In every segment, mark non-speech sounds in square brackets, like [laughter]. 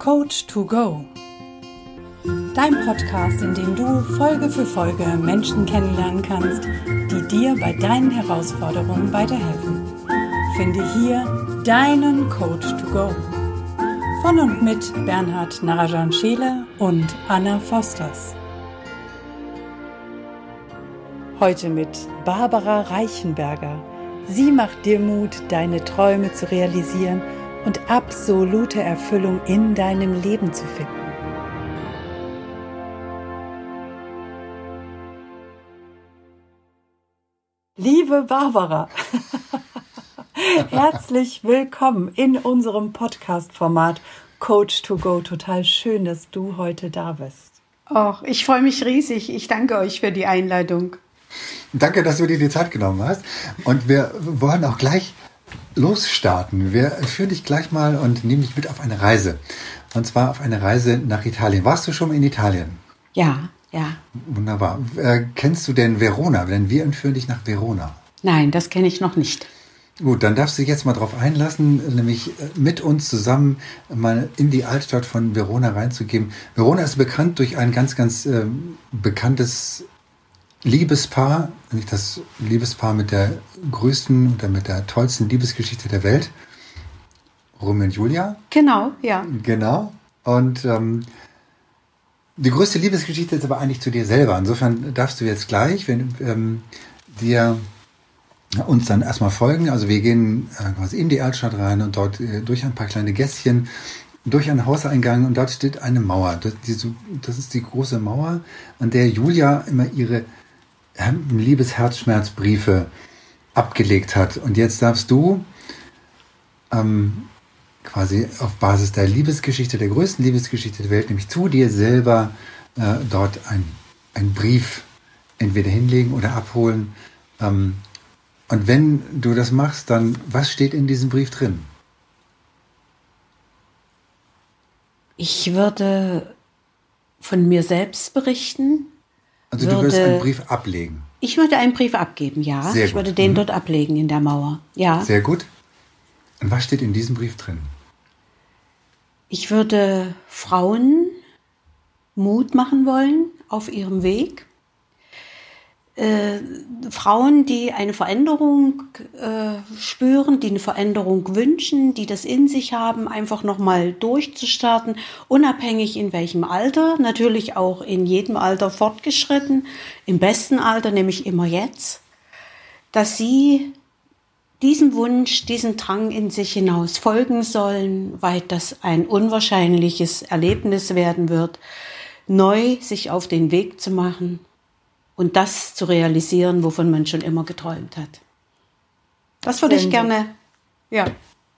Coach to Go. Dein Podcast, in dem du Folge für Folge Menschen kennenlernen kannst, die dir bei deinen Herausforderungen weiterhelfen. Finde hier deinen Coach to Go. Von und mit Bernhard Narajan Scheele und Anna Fosters. Heute mit Barbara Reichenberger. Sie macht dir Mut, deine Träume zu realisieren und absolute Erfüllung in deinem Leben zu finden. Liebe Barbara, [laughs] herzlich willkommen in unserem Podcast-Format Coach to Go. Total schön, dass du heute da bist. Och, ich freue mich riesig. Ich danke euch für die Einladung. Danke, dass du dir die Zeit genommen hast. Und wir wollen auch gleich losstarten. Wir führen dich gleich mal und nehmen dich mit auf eine Reise. Und zwar auf eine Reise nach Italien. Warst du schon in Italien? Ja, ja. Wunderbar. Äh, kennst du denn Verona? Denn wir entführen dich nach Verona. Nein, das kenne ich noch nicht. Gut, dann darfst du dich jetzt mal drauf einlassen, nämlich äh, mit uns zusammen mal in die Altstadt von Verona reinzugeben. Verona ist bekannt durch ein ganz, ganz äh, bekanntes Liebespaar, nämlich das Liebespaar mit der größten oder mit der tollsten Liebesgeschichte der Welt, Romeo und Julia. Genau, ja. Genau. Und ähm, die größte Liebesgeschichte ist aber eigentlich zu dir selber. Insofern darfst du jetzt gleich, wenn ähm, dir uns dann erstmal folgen. Also wir gehen äh, quasi in die Altstadt rein und dort äh, durch ein paar kleine Gässchen, durch einen Hauseingang und dort steht eine Mauer. Das, die, das ist die große Mauer, an der Julia immer ihre Liebesherzschmerzbriefe abgelegt hat. Und jetzt darfst du ähm, quasi auf Basis der Liebesgeschichte, der größten Liebesgeschichte der Welt, nämlich zu dir selber, äh, dort einen Brief entweder hinlegen oder abholen. Ähm, und wenn du das machst, dann was steht in diesem Brief drin? Ich würde von mir selbst berichten, also würde, du würdest einen Brief ablegen? Ich würde einen Brief abgeben, ja. Sehr ich gut. würde den mhm. dort ablegen in der Mauer, ja. Sehr gut. Und was steht in diesem Brief drin? Ich würde Frauen Mut machen wollen auf ihrem Weg äh, Frauen, die eine Veränderung äh, spüren, die eine Veränderung wünschen, die das in sich haben, einfach nochmal durchzustarten, unabhängig in welchem Alter, natürlich auch in jedem Alter fortgeschritten, im besten Alter, nämlich immer jetzt, dass sie diesem Wunsch, diesem Drang in sich hinaus folgen sollen, weil das ein unwahrscheinliches Erlebnis werden wird, neu sich auf den Weg zu machen und das zu realisieren, wovon man schon immer geträumt hat. Das würde ich gerne, ja.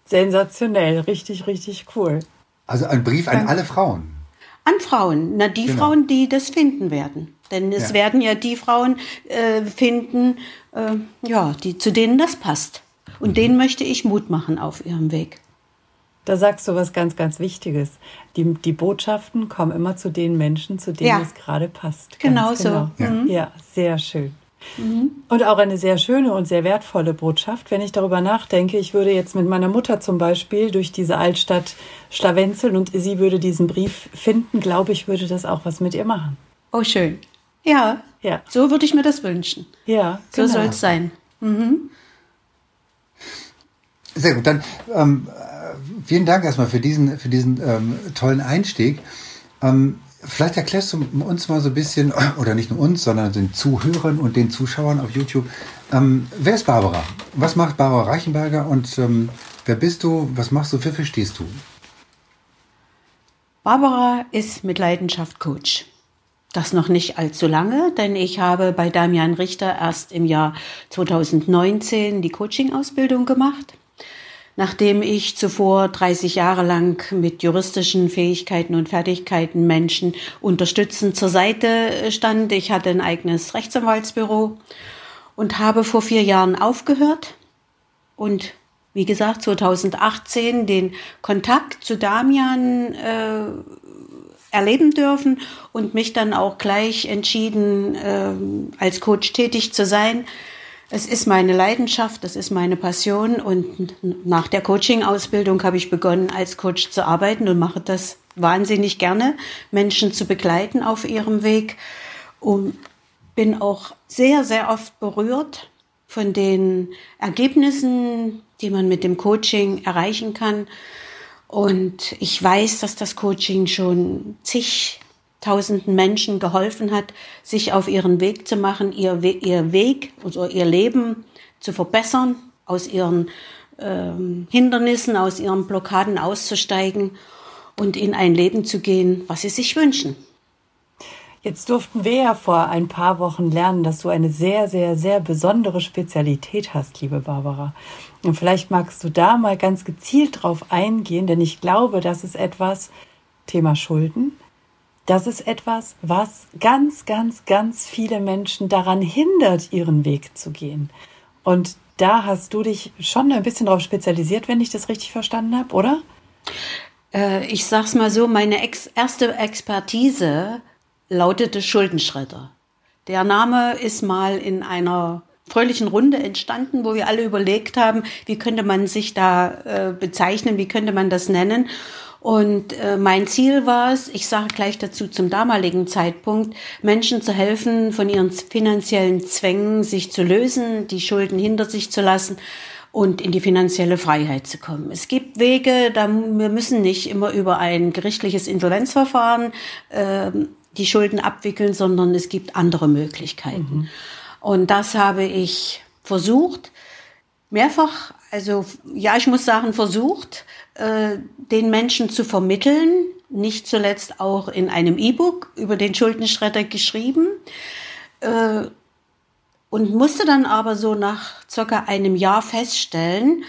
Sensationell, richtig, richtig cool. Also ein Brief an alle Frauen. An Frauen, na die genau. Frauen, die das finden werden. Denn es ja. werden ja die Frauen äh, finden, äh, ja, die, zu denen das passt. Und mhm. denen möchte ich Mut machen auf ihrem Weg. Da sagst du was ganz, ganz Wichtiges. Die, die Botschaften kommen immer zu den Menschen, zu denen ja. es gerade passt. Genau so. Genau. Ja. Mhm. ja, sehr schön. Mhm. Und auch eine sehr schöne und sehr wertvolle Botschaft. Wenn ich darüber nachdenke, ich würde jetzt mit meiner Mutter zum Beispiel durch diese Altstadt schlawenzeln und sie würde diesen Brief finden, glaube ich, würde das auch was mit ihr machen. Oh, schön. Ja, ja. so würde ich mir das wünschen. Ja, so genau. soll es sein. Mhm. Sehr gut. Dann ähm, vielen Dank erstmal für diesen, für diesen ähm, tollen Einstieg. Ähm, vielleicht erklärst du uns mal so ein bisschen, [clears throat] oder nicht nur uns, sondern den Zuhörern und den Zuschauern auf YouTube, ähm, wer ist Barbara? Was macht Barbara Reichenberger und ähm, wer bist du? Was machst du? Wofür stehst du? Barbara ist mit Leidenschaft Coach. Das noch nicht allzu lange, denn ich habe bei Damian Richter erst im Jahr 2019 die Coaching-Ausbildung gemacht. Nachdem ich zuvor 30 Jahre lang mit juristischen Fähigkeiten und Fertigkeiten Menschen unterstützend zur Seite stand, ich hatte ein eigenes Rechtsanwaltsbüro und habe vor vier Jahren aufgehört und wie gesagt 2018 den Kontakt zu Damian äh, erleben dürfen und mich dann auch gleich entschieden, äh, als Coach tätig zu sein es ist meine Leidenschaft, das ist meine Passion und nach der Coaching-Ausbildung habe ich begonnen, als Coach zu arbeiten und mache das wahnsinnig gerne, Menschen zu begleiten auf ihrem Weg und bin auch sehr, sehr oft berührt von den Ergebnissen, die man mit dem Coaching erreichen kann. Und ich weiß, dass das Coaching schon zigtausenden Menschen geholfen hat, sich auf ihren Weg zu machen, ihr, ihr Weg oder ihr Leben zu verbessern, aus ihren ähm, Hindernissen, aus ihren Blockaden auszusteigen und in ein Leben zu gehen, was sie sich wünschen. Jetzt durften wir ja vor ein paar Wochen lernen, dass du eine sehr, sehr, sehr besondere Spezialität hast, liebe Barbara. Und vielleicht magst du da mal ganz gezielt drauf eingehen, denn ich glaube, das ist etwas, Thema Schulden, das ist etwas, was ganz, ganz, ganz viele Menschen daran hindert, ihren Weg zu gehen. Und da hast du dich schon ein bisschen darauf spezialisiert, wenn ich das richtig verstanden habe, oder? Äh, ich sag's mal so, meine ex erste Expertise lautete Schuldenschredder. Der Name ist mal in einer fröhlichen Runde entstanden, wo wir alle überlegt haben, wie könnte man sich da äh, bezeichnen, wie könnte man das nennen. Und äh, mein Ziel war es, ich sage gleich dazu zum damaligen Zeitpunkt, Menschen zu helfen, von ihren finanziellen Zwängen sich zu lösen, die Schulden hinter sich zu lassen und in die finanzielle Freiheit zu kommen. Es gibt Wege, da wir müssen nicht immer über ein gerichtliches Insolvenzverfahren äh, die Schulden abwickeln, sondern es gibt andere Möglichkeiten. Mhm. Und das habe ich versucht, mehrfach, also ja, ich muss sagen, versucht, äh, den Menschen zu vermitteln, nicht zuletzt auch in einem E-Book über den Schuldenschredder geschrieben. Äh, und musste dann aber so nach circa einem Jahr feststellen,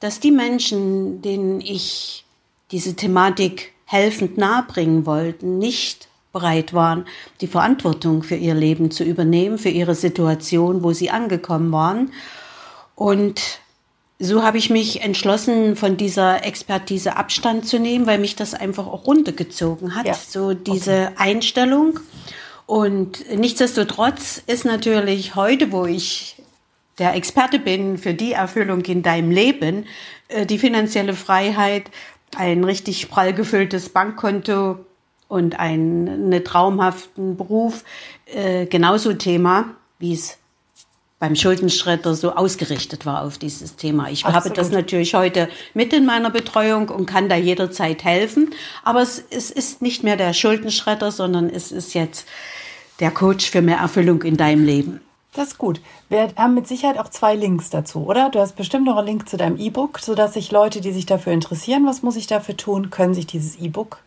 dass die Menschen, denen ich diese Thematik helfend nahebringen wollten, nicht bereit waren, die Verantwortung für ihr Leben zu übernehmen, für ihre Situation, wo sie angekommen waren. Und so habe ich mich entschlossen, von dieser Expertise Abstand zu nehmen, weil mich das einfach auch runtergezogen hat, ja. so diese okay. Einstellung. Und nichtsdestotrotz ist natürlich heute, wo ich der Experte bin für die Erfüllung in deinem Leben, äh, die finanzielle Freiheit, ein richtig prall gefülltes Bankkonto, und einen traumhaften Beruf äh, genauso Thema, wie es beim Schuldenschredder so ausgerichtet war auf dieses Thema. Ich Absolut. habe das natürlich heute mit in meiner Betreuung und kann da jederzeit helfen. Aber es, es ist nicht mehr der Schuldenschredder, sondern es ist jetzt der Coach für mehr Erfüllung in deinem Leben. Das ist gut. Wir haben mit Sicherheit auch zwei Links dazu, oder? Du hast bestimmt noch einen Link zu deinem E-Book, sodass sich Leute, die sich dafür interessieren, was muss ich dafür tun, können sich dieses E-Book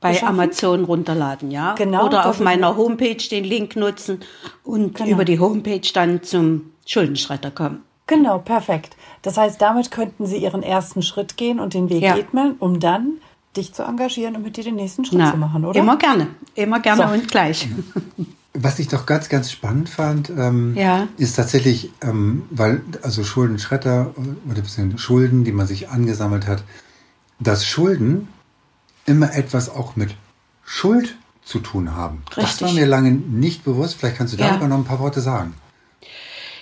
bei beschaffen? Amazon runterladen, ja. Genau. Oder auf meiner Homepage den Link nutzen und genau. über die Homepage dann zum Schuldenschreiter kommen. Genau, perfekt. Das heißt, damit könnten Sie Ihren ersten Schritt gehen und den Weg ja. um dann dich zu engagieren und mit dir den nächsten Schritt Na, zu machen, oder? Immer gerne, immer gerne so. und gleich. [laughs] Was ich doch ganz, ganz spannend fand, ähm, ja. ist tatsächlich, ähm, weil also Schuldenschredder oder Schulden, die man sich angesammelt hat, dass Schulden immer etwas auch mit Schuld zu tun haben. Richtig. Das war mir lange nicht bewusst. Vielleicht kannst du darüber ja. noch ein paar Worte sagen.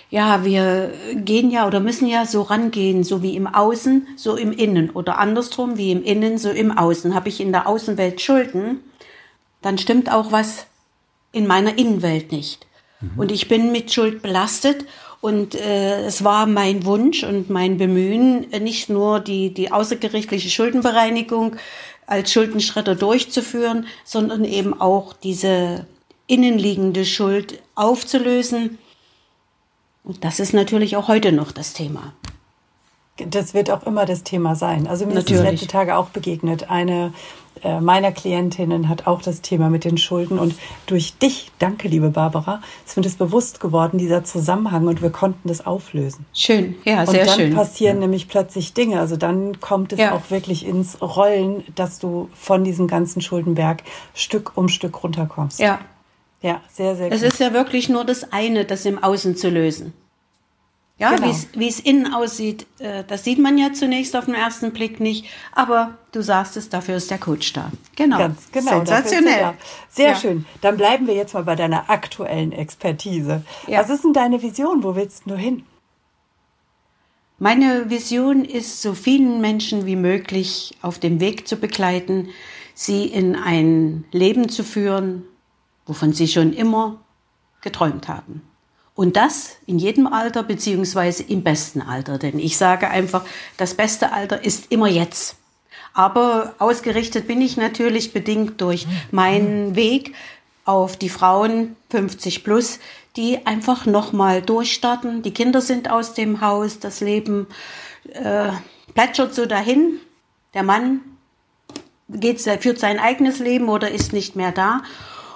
Ja, wir gehen ja oder müssen ja so rangehen, so wie im Außen, so im Innen oder andersrum, wie im Innen, so im Außen. Habe ich in der Außenwelt Schulden, dann stimmt auch was in meiner Innenwelt nicht. Mhm. Und ich bin mit Schuld belastet und äh, es war mein Wunsch und mein Bemühen, nicht nur die, die außergerichtliche Schuldenbereinigung als Schuldenschredder durchzuführen, sondern eben auch diese innenliegende Schuld aufzulösen. Und das ist natürlich auch heute noch das Thema. Das wird auch immer das Thema sein. Also mir Natürlich. ist es letzte Tage auch begegnet. Eine äh, meiner Klientinnen hat auch das Thema mit den Schulden. Und durch dich, danke liebe Barbara, ist mir das bewusst geworden, dieser Zusammenhang. Und wir konnten das auflösen. Schön, ja, sehr schön. Und dann passieren ja. nämlich plötzlich Dinge. Also dann kommt es ja. auch wirklich ins Rollen, dass du von diesem ganzen Schuldenberg Stück um Stück runterkommst. Ja. Ja, sehr, sehr gut. Es ist ja wirklich nur das eine, das im Außen zu lösen. Ja, genau. wie es innen aussieht, äh, das sieht man ja zunächst auf den ersten Blick nicht. Aber du sagst es, dafür ist der Coach da. Genau. Ganz genau. Sensationell. Sehr ja. schön. Dann bleiben wir jetzt mal bei deiner aktuellen Expertise. Ja. Was ist denn deine Vision? Wo willst du hin? Meine Vision ist, so vielen Menschen wie möglich auf dem Weg zu begleiten, sie in ein Leben zu führen, wovon sie schon immer geträumt haben. Und das in jedem Alter beziehungsweise im besten Alter. Denn ich sage einfach, das beste Alter ist immer jetzt. Aber ausgerichtet bin ich natürlich bedingt durch meinen Weg auf die Frauen 50 plus, die einfach nochmal durchstarten. Die Kinder sind aus dem Haus, das Leben äh, plätschert so dahin. Der Mann geht, führt sein eigenes Leben oder ist nicht mehr da.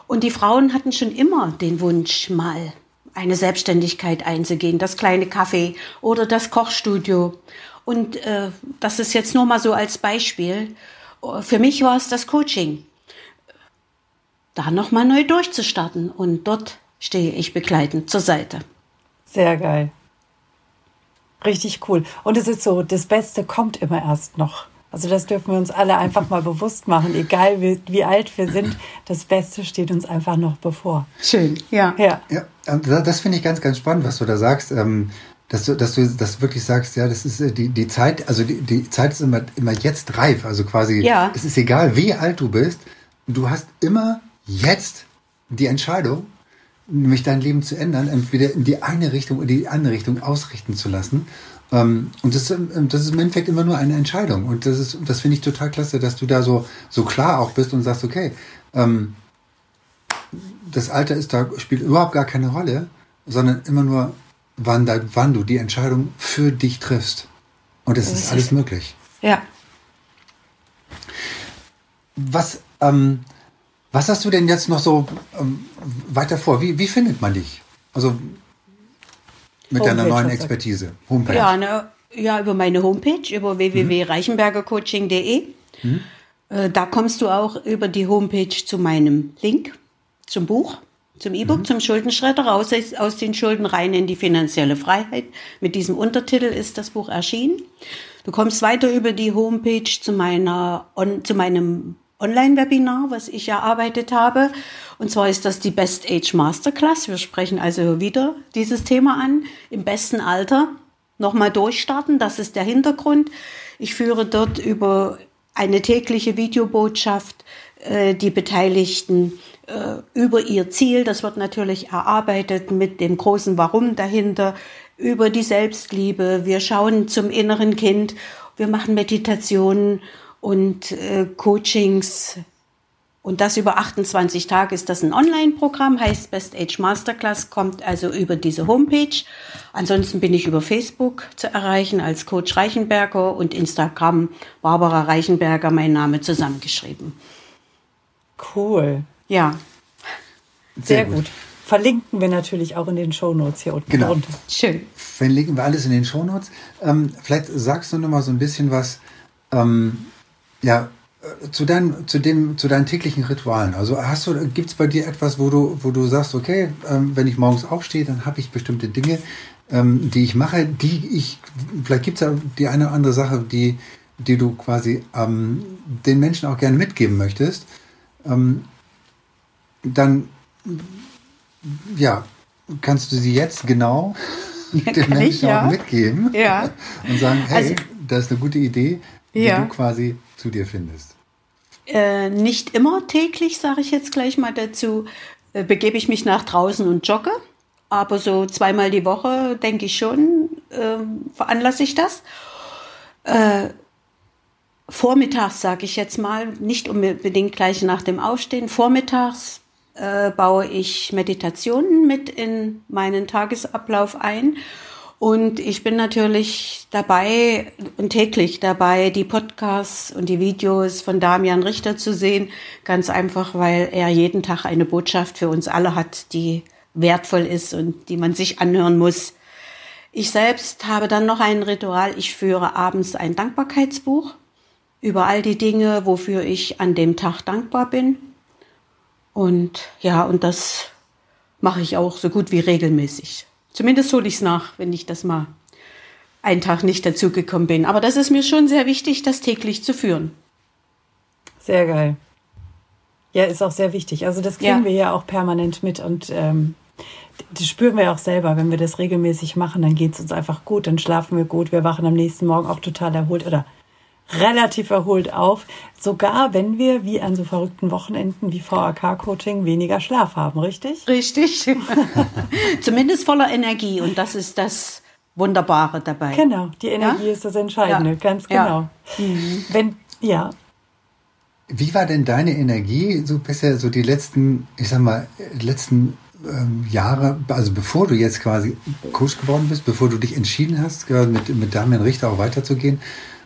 Und die Frauen hatten schon immer den Wunsch, mal eine Selbstständigkeit einzugehen, das kleine Café oder das Kochstudio. Und äh, das ist jetzt nur mal so als Beispiel. Für mich war es das Coaching, da nochmal neu durchzustarten. Und dort stehe ich begleitend zur Seite. Sehr geil. Richtig cool. Und es ist so, das Beste kommt immer erst noch. Also das dürfen wir uns alle einfach mal bewusst machen, egal wie, wie alt wir sind, das Beste steht uns einfach noch bevor. Schön, ja. Ja, ja das finde ich ganz, ganz spannend, was du da sagst. Ähm, dass du, dass du das wirklich sagst, ja, das ist äh, die, die Zeit, also die, die Zeit ist immer, immer jetzt reif. Also quasi, ja. es ist egal, wie alt du bist, du hast immer jetzt die Entscheidung, nämlich dein Leben zu ändern, entweder in die eine Richtung oder die andere Richtung ausrichten zu lassen. Ähm, und das, ähm, das ist im Endeffekt immer nur eine Entscheidung. Und das ist, das finde ich total klasse, dass du da so, so klar auch bist und sagst, okay, ähm, das Alter ist da, spielt überhaupt gar keine Rolle, sondern immer nur, wann, da, wann du die Entscheidung für dich triffst. Und es ist alles möglich. Ja. Was, ähm, was hast du denn jetzt noch so ähm, weiter vor? Wie, wie findet man dich? Also mit Homepage deiner neuen Expertise. Homepage. Ja, ne, ja, über meine Homepage, über www.reichenbergercoaching.de. Mhm. Äh, da kommst du auch über die Homepage zu meinem Link, zum Buch, zum E-Book, mhm. zum Schuldenschredder, raus aus den Schulden rein in die finanzielle Freiheit. Mit diesem Untertitel ist das Buch erschienen. Du kommst weiter über die Homepage zu meiner, on, zu meinem Online-Webinar, was ich erarbeitet habe. Und zwar ist das die Best Age Masterclass. Wir sprechen also wieder dieses Thema an. Im besten Alter nochmal durchstarten. Das ist der Hintergrund. Ich führe dort über eine tägliche Videobotschaft äh, die Beteiligten äh, über ihr Ziel. Das wird natürlich erarbeitet mit dem großen Warum dahinter, über die Selbstliebe. Wir schauen zum inneren Kind. Wir machen Meditationen und äh, Coachings. Und das über 28 Tage ist das ein Online-Programm, heißt Best Age Masterclass, kommt also über diese Homepage. Ansonsten bin ich über Facebook zu erreichen als Coach Reichenberger und Instagram Barbara Reichenberger, mein Name zusammengeschrieben. Cool. Ja. Sehr, Sehr gut. gut. Verlinken wir natürlich auch in den Shownotes hier unten genau. drunter. Schön. Verlinken wir alles in den Shownotes. Ähm, vielleicht sagst du noch mal so ein bisschen was, ähm, ja, äh, zu, dein, zu, dem, zu deinen täglichen Ritualen. Also hast du, gibt es bei dir etwas, wo du, wo du sagst, okay, ähm, wenn ich morgens aufstehe, dann habe ich bestimmte Dinge, ähm, die ich mache, die ich, vielleicht gibt es ja die eine oder andere Sache, die, die du quasi ähm, den Menschen auch gerne mitgeben möchtest. Ähm, dann, ja, kannst du sie jetzt genau ja, [laughs] den Menschen ich, ja. auch mitgeben ja. [laughs] und sagen, hey, also, das ist eine gute Idee, die du quasi zu dir findest? Äh, nicht immer täglich, sage ich jetzt gleich mal dazu, äh, begebe ich mich nach draußen und jogge. Aber so zweimal die Woche, denke ich schon, äh, veranlasse ich das. Äh, vormittags, sage ich jetzt mal, nicht unbedingt gleich nach dem Aufstehen, vormittags äh, baue ich Meditationen mit in meinen Tagesablauf ein und ich bin natürlich dabei und täglich dabei, die Podcasts und die Videos von Damian Richter zu sehen. Ganz einfach, weil er jeden Tag eine Botschaft für uns alle hat, die wertvoll ist und die man sich anhören muss. Ich selbst habe dann noch ein Ritual. Ich führe abends ein Dankbarkeitsbuch über all die Dinge, wofür ich an dem Tag dankbar bin. Und ja, und das mache ich auch so gut wie regelmäßig. Zumindest hole ich es nach, wenn ich das mal einen Tag nicht dazugekommen bin. Aber das ist mir schon sehr wichtig, das täglich zu führen. Sehr geil. Ja, ist auch sehr wichtig. Also das kriegen ja. wir ja auch permanent mit und ähm, das spüren wir auch selber. Wenn wir das regelmäßig machen, dann geht es uns einfach gut, dann schlafen wir gut, wir wachen am nächsten Morgen auch total erholt oder relativ erholt auf, sogar wenn wir wie an so verrückten Wochenenden wie VAK-Coaching weniger Schlaf haben, richtig? Richtig. [laughs] Zumindest voller Energie und das ist das Wunderbare dabei. Genau, die Energie ja? ist das Entscheidende, ja. ganz genau. Ja. Mhm. Wenn, ja. Wie war denn deine Energie so bisher, so die letzten, ich sag mal, letzten ähm, Jahre, also bevor du jetzt quasi Coach geworden bist, bevor du dich entschieden hast, mit, mit Damian Richter auch weiterzugehen?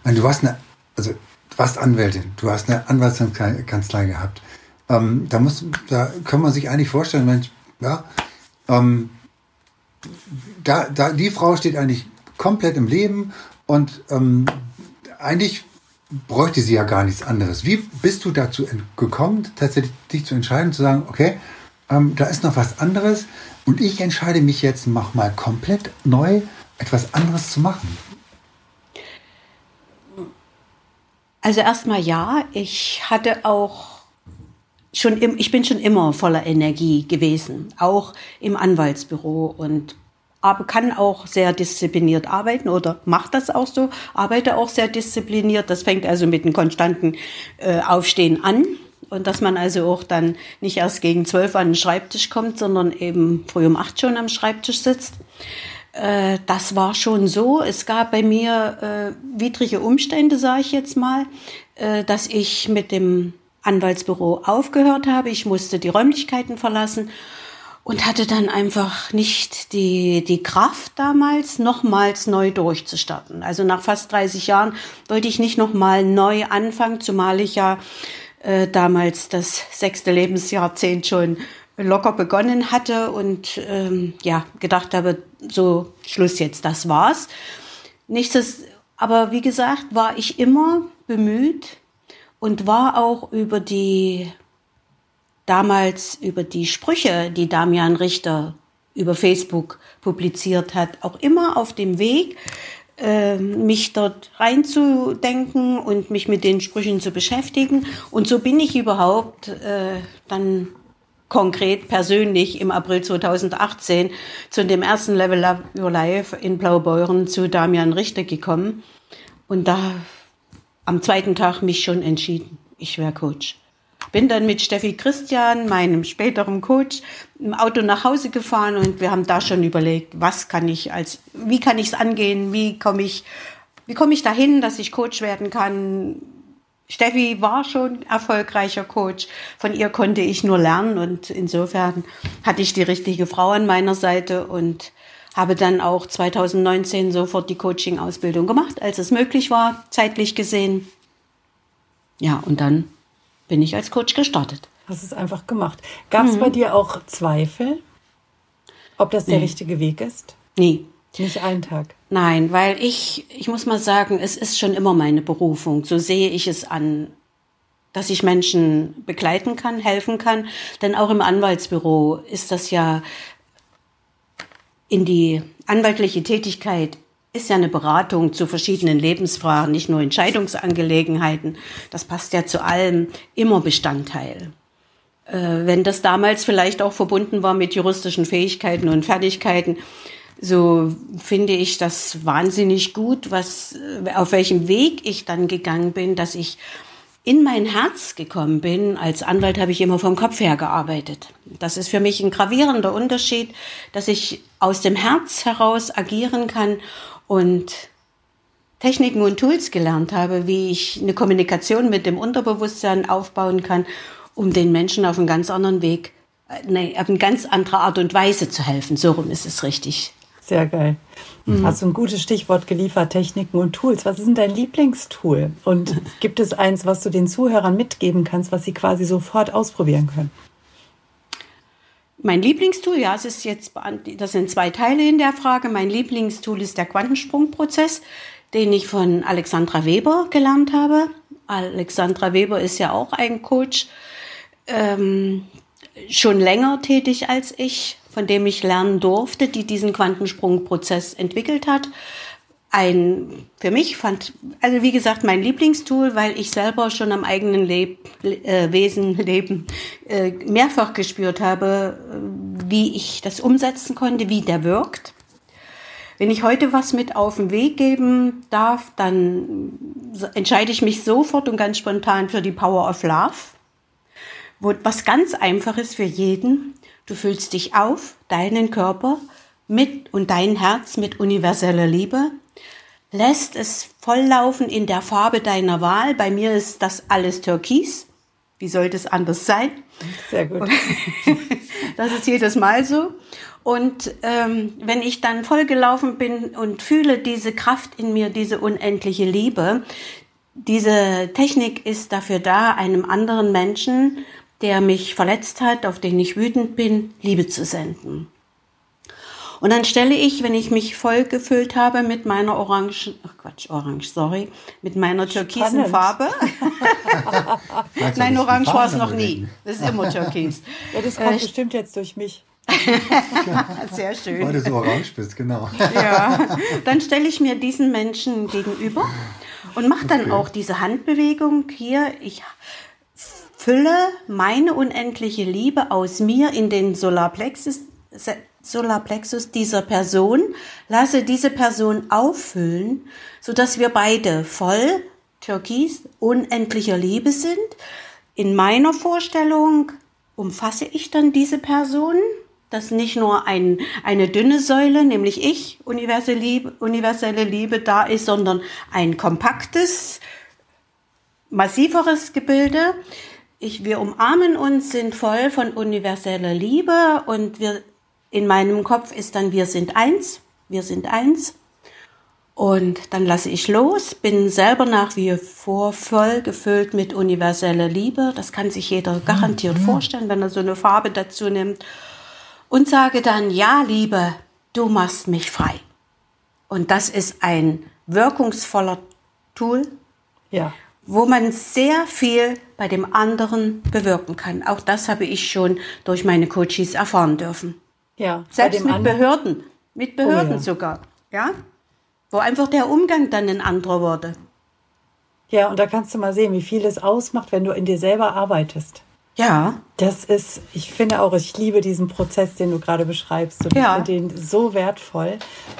Du warst eine, also du warst Anwältin, du hast eine Anwaltskanzlei gehabt. Ähm, da muss, da kann man sich eigentlich vorstellen, Mensch, ja, ähm, da, da, die Frau steht eigentlich komplett im Leben und ähm, eigentlich bräuchte sie ja gar nichts anderes. Wie bist du dazu gekommen, tatsächlich dich zu entscheiden, zu sagen, okay, ähm, da ist noch was anderes und ich entscheide mich jetzt, mach mal komplett neu etwas anderes zu machen? Also erstmal ja, ich hatte auch schon, im, ich bin schon immer voller Energie gewesen, auch im Anwaltsbüro und aber kann auch sehr diszipliniert arbeiten oder macht das auch so, arbeite auch sehr diszipliniert. Das fängt also mit einem konstanten äh, Aufstehen an und dass man also auch dann nicht erst gegen zwölf an den Schreibtisch kommt, sondern eben früh um acht schon am Schreibtisch sitzt. Äh, das war schon so. Es gab bei mir äh, widrige Umstände, sage ich jetzt mal, äh, dass ich mit dem Anwaltsbüro aufgehört habe. Ich musste die Räumlichkeiten verlassen und hatte dann einfach nicht die, die Kraft damals, nochmals neu durchzustarten. Also nach fast 30 Jahren wollte ich nicht nochmal neu anfangen, zumal ich ja äh, damals das sechste Lebensjahrzehnt schon locker begonnen hatte und ähm, ja gedacht habe, so Schluss jetzt, das war's. Nichtsdes, aber wie gesagt, war ich immer bemüht und war auch über die damals über die Sprüche, die Damian Richter über Facebook publiziert hat, auch immer auf dem Weg, äh, mich dort reinzudenken und mich mit den Sprüchen zu beschäftigen. Und so bin ich überhaupt äh, dann konkret persönlich im April 2018 zu dem ersten Level Up Your Life in Blaubeuren zu Damian Richter gekommen. Und da am zweiten Tag mich schon entschieden, ich wäre Coach. Bin dann mit Steffi Christian, meinem späteren Coach, im Auto nach Hause gefahren und wir haben da schon überlegt, was kann ich als, wie kann ich es angehen, wie komme ich, wie komme ich dahin, dass ich Coach werden kann, Steffi war schon erfolgreicher Coach. Von ihr konnte ich nur lernen und insofern hatte ich die richtige Frau an meiner Seite und habe dann auch 2019 sofort die Coaching-Ausbildung gemacht, als es möglich war, zeitlich gesehen. Ja, und dann bin ich als Coach gestartet. Hast es einfach gemacht. Gab es mhm. bei dir auch Zweifel, ob das der nee. richtige Weg ist? Nee. Nicht einen Tag. Nein, weil ich, ich muss mal sagen, es ist schon immer meine Berufung. So sehe ich es an, dass ich Menschen begleiten kann, helfen kann. Denn auch im Anwaltsbüro ist das ja in die anwaltliche Tätigkeit ist ja eine Beratung zu verschiedenen Lebensfragen, nicht nur Entscheidungsangelegenheiten. Das passt ja zu allem immer Bestandteil. Äh, wenn das damals vielleicht auch verbunden war mit juristischen Fähigkeiten und Fertigkeiten, so finde ich das wahnsinnig gut, was, auf welchem Weg ich dann gegangen bin, dass ich in mein Herz gekommen bin. Als Anwalt habe ich immer vom Kopf her gearbeitet. Das ist für mich ein gravierender Unterschied, dass ich aus dem Herz heraus agieren kann und Techniken und Tools gelernt habe, wie ich eine Kommunikation mit dem Unterbewusstsein aufbauen kann, um den Menschen auf einen ganz anderen Weg, äh, nee, auf eine ganz andere Art und Weise zu helfen. So rum ist es richtig. Sehr geil. Mhm. Hast du ein gutes Stichwort geliefert, Techniken und Tools. Was ist denn dein Lieblingstool? Und [laughs] gibt es eins, was du den Zuhörern mitgeben kannst, was sie quasi sofort ausprobieren können? Mein Lieblingstool, ja, es ist jetzt, das sind zwei Teile in der Frage. Mein Lieblingstool ist der Quantensprungprozess, den ich von Alexandra Weber gelernt habe. Alexandra Weber ist ja auch ein Coach, ähm, schon länger tätig als ich, von dem ich lernen durfte, die diesen Quantensprungprozess entwickelt hat. Ein, für mich fand, also wie gesagt, mein Lieblingstool, weil ich selber schon am eigenen Leb, äh, Wesen, [laughs] Leben äh, mehrfach gespürt habe, wie ich das umsetzen konnte, wie der wirkt. Wenn ich heute was mit auf den Weg geben darf, dann entscheide ich mich sofort und ganz spontan für die Power of Love. Wo, was ganz einfach ist für jeden. Du fühlst dich auf, deinen Körper mit und dein Herz mit universeller Liebe, lässt es volllaufen in der Farbe deiner Wahl. Bei mir ist das alles Türkis. Wie sollte es anders sein? Sehr gut. [laughs] das ist jedes Mal so. Und ähm, wenn ich dann vollgelaufen bin und fühle diese Kraft in mir, diese unendliche Liebe, diese Technik ist dafür da, einem anderen Menschen, der mich verletzt hat, auf den ich wütend bin, Liebe zu senden. Und dann stelle ich, wenn ich mich voll gefüllt habe mit meiner orange, ach Quatsch, orange, sorry, mit meiner türkisen Farbe. [laughs] Nein, orange war es noch nie. Das ist immer türkis. [laughs] Ja, das kommt äh, bestimmt jetzt durch mich. [laughs] Sehr schön. Weil du so orange bist, genau. ja, dann stelle ich mir diesen Menschen gegenüber und mache dann okay. auch diese Handbewegung hier. Ich fülle meine unendliche Liebe aus mir in den Solarplexus, Solarplexus dieser Person, lasse diese Person auffüllen, sodass wir beide voll Türkis unendlicher Liebe sind. In meiner Vorstellung umfasse ich dann diese Person dass nicht nur ein, eine dünne Säule, nämlich ich, universelle Liebe, universelle Liebe da ist, sondern ein kompaktes, massiveres Gebilde. Ich, wir umarmen uns, sind voll von universeller Liebe und wir, in meinem Kopf ist dann, wir sind eins, wir sind eins. Und dann lasse ich los, bin selber nach wie vor voll gefüllt mit universeller Liebe. Das kann sich jeder garantiert mhm. vorstellen, wenn er so eine Farbe dazu nimmt und sage dann, ja, Liebe, du machst mich frei. Und das ist ein wirkungsvoller Tool, ja. Wo man sehr viel bei dem anderen bewirken kann. Auch das habe ich schon durch meine Coaches erfahren dürfen. Ja, Selbst mit Behörden, mit Behörden oh, ja. sogar, ja, wo einfach der Umgang dann ein anderer wurde. Ja, und da kannst du mal sehen, wie viel es ausmacht, wenn du in dir selber arbeitest. Ja. Das ist, ich finde auch, ich liebe diesen Prozess, den du gerade beschreibst. Und ja. ich finde den so wertvoll.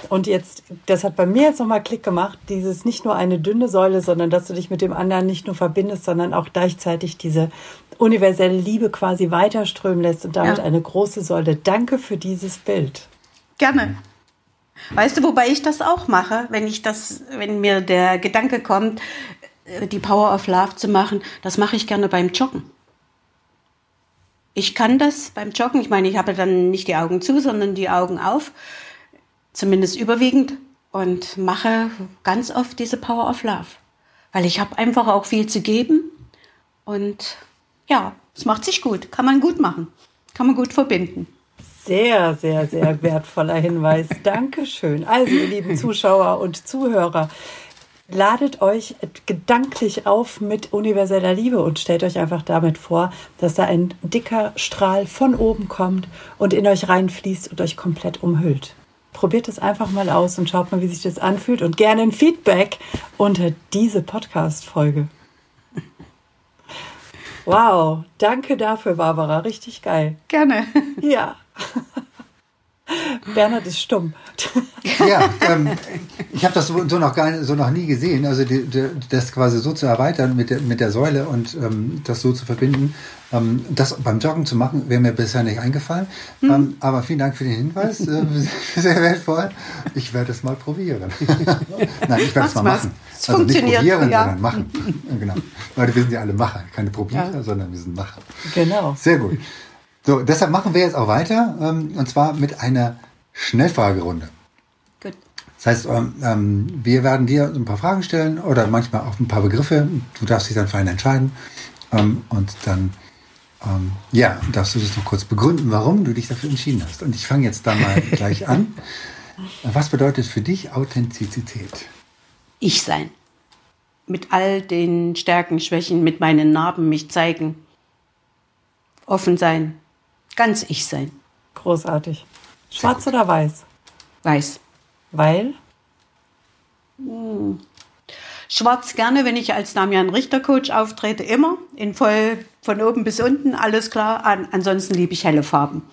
Und jetzt, das hat bei mir jetzt nochmal Klick gemacht, dieses nicht nur eine dünne Säule, sondern dass du dich mit dem anderen nicht nur verbindest, sondern auch gleichzeitig diese universelle Liebe quasi weiterströmen lässt und damit ja. eine große Säule. Danke für dieses Bild. Gerne. Weißt du, wobei ich das auch mache, wenn ich das, wenn mir der Gedanke kommt, äh, die Power of Love zu machen, das mache ich gerne beim Joggen. Ich kann das beim Joggen. Ich meine, ich habe dann nicht die Augen zu, sondern die Augen auf, zumindest überwiegend, und mache ganz oft diese Power of Love. Weil ich habe einfach auch viel zu geben und ja, es macht sich gut, kann man gut machen, kann man gut verbinden. Sehr, sehr, sehr wertvoller Hinweis. Dankeschön. Also, ihr lieben [laughs] Zuschauer und Zuhörer, ladet euch gedanklich auf mit universeller Liebe und stellt euch einfach damit vor, dass da ein dicker Strahl von oben kommt und in euch reinfließt und euch komplett umhüllt. Probiert es einfach mal aus und schaut mal, wie sich das anfühlt und gerne ein Feedback unter diese Podcast-Folge. Wow, danke dafür, Barbara. Richtig geil. Gerne. Ja. [laughs] Bernhard ist stumm. Ja, ähm, ich habe das so, so, noch gar so noch nie gesehen. Also die, die, das quasi so zu erweitern mit der, mit der Säule und ähm, das so zu verbinden. Ähm, das beim Joggen zu machen, wäre mir bisher nicht eingefallen. Hm. Ähm, aber vielen Dank für den Hinweis. Äh, [laughs] sehr wertvoll. Ich werde es mal probieren. [laughs] Nein, ich werde es mal machen. Es also nicht probieren, ja. sondern machen. [laughs] genau. Weil wir sind ja alle Macher. Keine Probierer, ja. sondern wir sind Macher. Genau. Sehr gut. So, deshalb machen wir jetzt auch weiter, ähm, und zwar mit einer Schnellfragerunde. Das heißt, ähm, ähm, wir werden dir ein paar Fragen stellen oder manchmal auch ein paar Begriffe. Du darfst dich dann für einen entscheiden. Ähm, und dann, ähm, ja, darfst du das noch kurz begründen, warum du dich dafür entschieden hast. Und ich fange jetzt da mal [laughs] gleich an. Was bedeutet für dich Authentizität? Ich sein. Mit all den Stärken, Schwächen, mit meinen Narben mich zeigen. Offen sein, Ganz ich sein. Großartig. Schwarz oder weiß? Weiß. Weil? Hm. Schwarz gerne, wenn ich als Damian Richter Coach auftrete, immer in voll von oben bis unten, alles klar. An, ansonsten liebe ich helle Farben.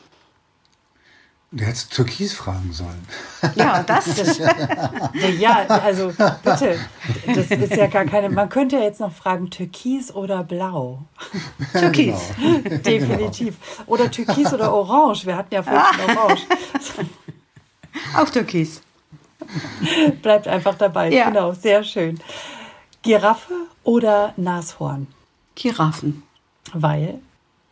Du hättest Türkis fragen sollen. [laughs] Ja, das. Ja, also bitte, das ist ja gar keine. Man könnte ja jetzt noch fragen, Türkis oder Blau? [laughs] Türkis. Genau. [laughs] Definitiv. Oder Türkis oder Orange. Wir hatten ja vorhin schon Orange. Auch Türkis. [laughs] Bleibt einfach dabei. Ja. Genau, sehr schön. Giraffe oder Nashorn? Giraffen. Weil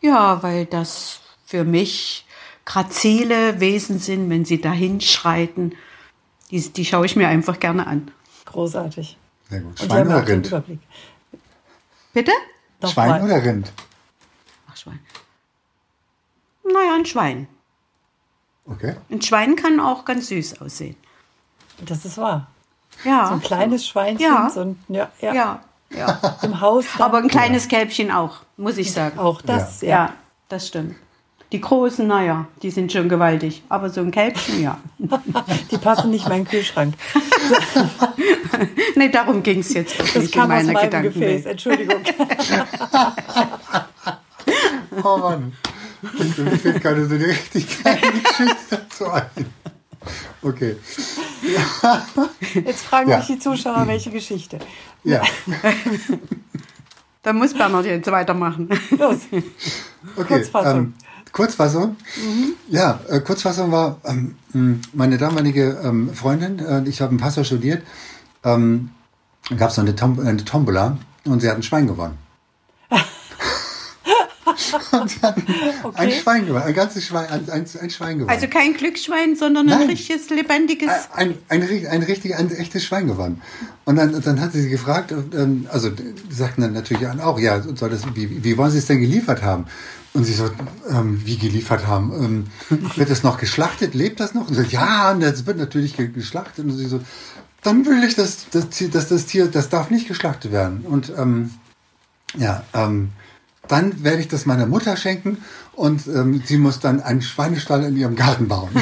Ja, weil das für mich grazile Wesen sind, wenn sie dahin schreiten. Die, die schaue ich mir einfach gerne an. großartig. Sehr gut. Schwein oder Rind? Bitte? Noch Schwein mal. oder Rind? Ach, Schwein. Naja, ein Schwein. Okay. Ein Schwein kann auch ganz süß aussehen. Das ist wahr. Ja. So ein kleines Schweinchen, Ja. so ein, ja, ja, Ja, ja. im Haus. dann Aber ein kleines Kälbchen auch, muss ich sagen. auch das, ja. Ja, das stimmt. Die großen, naja, die sind schon gewaltig. Aber so ein Kälbchen, ja. [laughs] Die passen nicht in meinen Kühlschrank. [laughs] nee, darum ging es jetzt Das wirklich in kam aus meiner meinem. Gefäß. Entschuldigung. [laughs] Oh Mann. Mir fällt keine so eine richtig geile Geschichte dazu ein. Okay. [laughs] Jetzt fragen Ja. mich die Zuschauer, welche Geschichte. Ja. [laughs] Da muss Bernhard jetzt weitermachen. Los. Okay. Kurzfassung. Ähm, Kurzfassung? Ja, äh, Kurzfassung war, ähm, mh, meine damalige ähm, Freundin, äh, ich habe in Passau studiert, ähm, gab es eine, Tom eine Tombola und sie hat ein Schwein gewonnen. [laughs] [laughs] und hat ein Okay. Schwein gewonnen, ein ganzes Schwein, ein, ein, ein Schwein gewonnen. Also kein Glücksschwein, sondern ein Nein. richtiges, lebendiges. ein, ein, ein, ein richtig, ein echtes Schwein gewonnen. Und dann, dann hat sie sie gefragt, ähm, also sagten dann natürlich auch, ja, soll das, wie, wie wollen Sie es denn geliefert haben? Und sie so, ähm, wie geliefert haben? Ähm, wird es noch geschlachtet? Lebt das noch? Und so, ja, das wird natürlich ge- geschlachtet. Und sie so, dann will ich, dass das, Tier- dass das Tier, das darf nicht geschlachtet werden. Und ähm, ja, ähm, dann werde ich das meiner Mutter schenken und ähm, sie muss dann einen Schweinestall in ihrem Garten bauen. [laughs]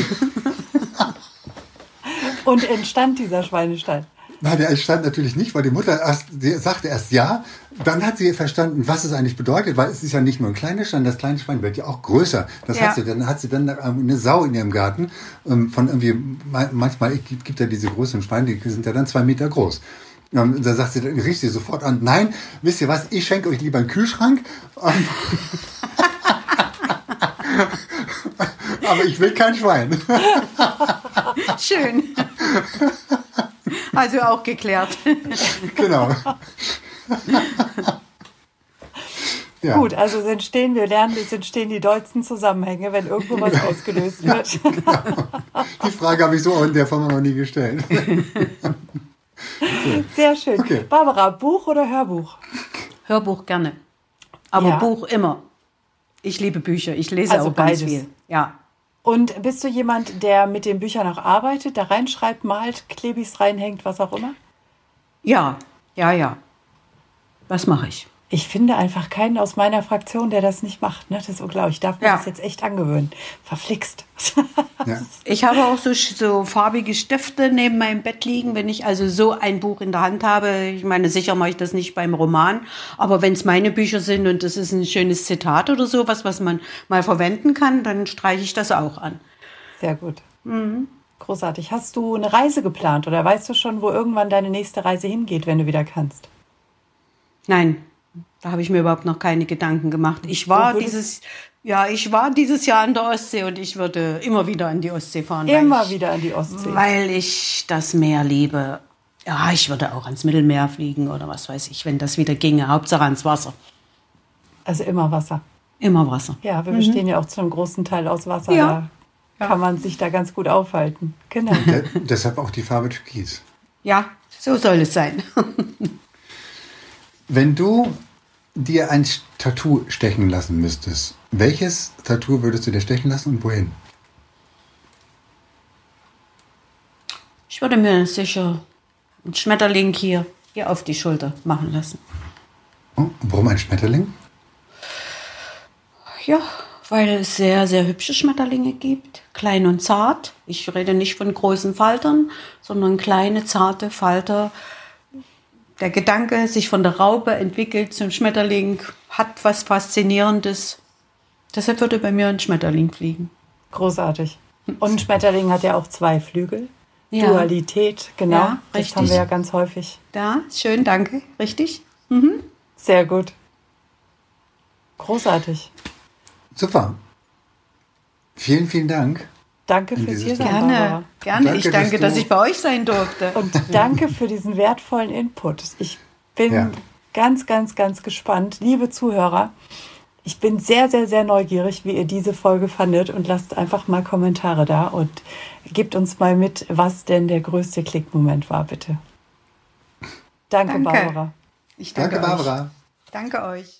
Und entstand dieser Schweinestall. Nein, der entstand natürlich nicht, weil die Mutter erst, die sagte erst ja, dann hat sie verstanden, was es eigentlich bedeutet, weil es ist ja nicht nur ein kleines Schwein, das kleine Schwein wird ja auch größer. Das Ja. hat sie, dann hat sie dann eine Sau in ihrem Garten, ähm, von irgendwie, ma- manchmal gibt gibt ja diese großen Schweine, die sind ja dann zwei Meter groß. Und da sagt sie, dann riecht sie sofort an, nein, wisst ihr was, ich schenke euch lieber einen Kühlschrank. [laughs] Aber ich will kein Schwein. [laughs] Schön. Also auch geklärt. genau. [laughs] Ja. Gut, also es entstehen, wir lernen, es entstehen die dollsten Zusammenhänge, wenn irgendwo was ausgelöst wird. Die Frage habe ich so in der Form noch nie gestellt. Sehr schön. Okay. Barbara, Buch oder Hörbuch? Hörbuch gerne. Aber Ja. Buch immer. Ich liebe Bücher. Ich lese Also auch ganz beides. viel. Ja. Und bist du jemand, der mit den Büchern auch arbeitet, da reinschreibt, malt, Klebis reinhängt, was auch immer? Ja, ja, ja. Was mache ich? Ich finde einfach keinen aus meiner Fraktion, der das nicht macht. Ne? Das ist unglaublich. Ich darf mir Ja. das jetzt echt angewöhnen. Verflixt. [laughs] Ja. Ich habe auch so, so farbige Stifte neben meinem Bett liegen, wenn ich also so ein Buch in der Hand habe. Ich meine, sicher mache ich das nicht beim Roman, aber wenn es meine Bücher sind und das ist ein schönes Zitat oder sowas, was man mal verwenden kann, dann streiche ich das auch an. Sehr gut. Großartig. Hast du eine Reise geplant oder weißt du schon, wo irgendwann deine nächste Reise hingeht, wenn du wieder kannst? Nein, da habe ich mir überhaupt noch keine Gedanken gemacht. Ich war dieses, ja, ich war dieses Jahr an der Ostsee und ich würde immer wieder an die Ostsee fahren. Immer ich, wieder an die Ostsee. Weil ich das Meer liebe. Ja, ich würde auch ans Mittelmeer fliegen oder was weiß ich, wenn das wieder ginge. Hauptsache ans Wasser. Also immer Wasser. Immer Wasser. Ja, wir bestehen ja auch zu einem großen Teil aus Wasser. Mhm. Ja. Da kann man sich da ganz gut aufhalten. Genau. De deshalb auch die Farbe Türkis. Ja, so soll es sein. [laughs] Wenn du dir ein Tattoo stechen lassen müsstest, welches Tattoo würdest du dir stechen lassen und wohin? Ich würde mir sicher einen Schmetterling hier, hier auf die Schulter machen lassen. Oh, warum ein Schmetterling? Ja, weil es sehr, sehr hübsche Schmetterlinge gibt. Klein und zart. Ich rede nicht von großen Faltern, sondern kleine, zarte Falter. Der Gedanke, sich von der Raupe entwickelt zum Schmetterling, hat was Faszinierendes. Deshalb würde bei mir ein Schmetterling fliegen. Großartig. Und ein Schmetterling hat ja auch zwei Flügel. Ja. Dualität, genau. Ja, das richtig. haben wir ja ganz häufig. Da, schön, danke. Richtig? Sehr gut. Großartig. Super. Vielen, vielen Dank. Danke fürs Hiersein, Gerne, Barbara. gerne. Danke, ich danke, dass dass, ich bei euch sein durfte. Und danke für diesen wertvollen Input. Ich bin Ja. ganz, ganz, ganz gespannt. Liebe Zuhörer, ich bin sehr, sehr, sehr neugierig, wie ihr diese Folge fandet und lasst einfach mal Kommentare da und gebt uns mal mit, was denn der größte Klickmoment war, bitte. Danke, Danke. Barbara. Ich danke, Danke, Barbara. euch. Danke euch.